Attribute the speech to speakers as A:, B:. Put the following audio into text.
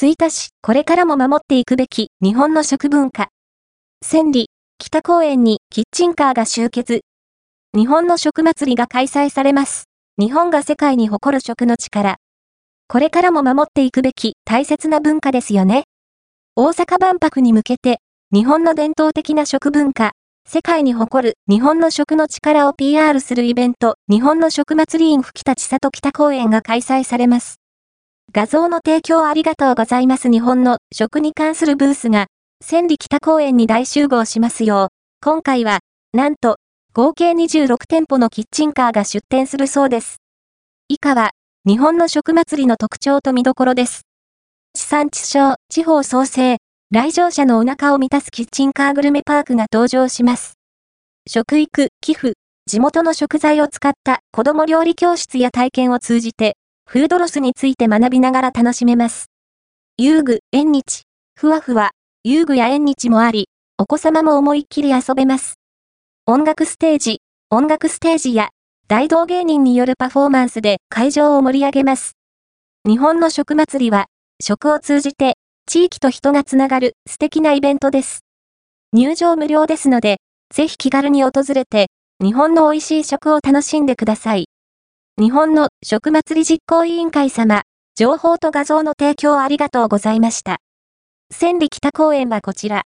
A: 吹田市、これからも守っていくべき日本の食文化。千里、北公園にキッチンカーが集結。日本の食祭りが開催されます。日本が世界に誇る食の力。これからも守っていくべき大切な文化ですよね。大阪万博に向けて、日本の伝統的な食文化、世界に誇る日本の食の力を PR するイベント、日本の食祭り院吹田千里北公園が開催されます。画像の提供ありがとうございます日本の食に関するブースが、千里北公園に大集合しますよう、今回は、なんと、合計26店舗のキッチンカーが出店するそうです。以下は、日本の食祭りの特徴と見どころです。地産地消、地方創生、来場者のお腹を満たすキッチンカーグルメパークが登場します。食育、寄付、地元の食材を使った子供料理教室や体験を通じて、フードロスについて学びながら楽しめます。遊具、縁日、ふわふわ、遊具や縁日もあり、お子様も思いっきり遊べます。音楽ステージ、音楽ステージや大道芸人によるパフォーマンスで会場を盛り上げます。日本の食祭りは、食を通じて地域と人がつながる素敵なイベントです。入場無料ですので、ぜひ気軽に訪れて、日本の美味しい食を楽しんでください。日本の食祭り実行委員会様、情報と画像の提供ありがとうございました。千里北公園はこちら。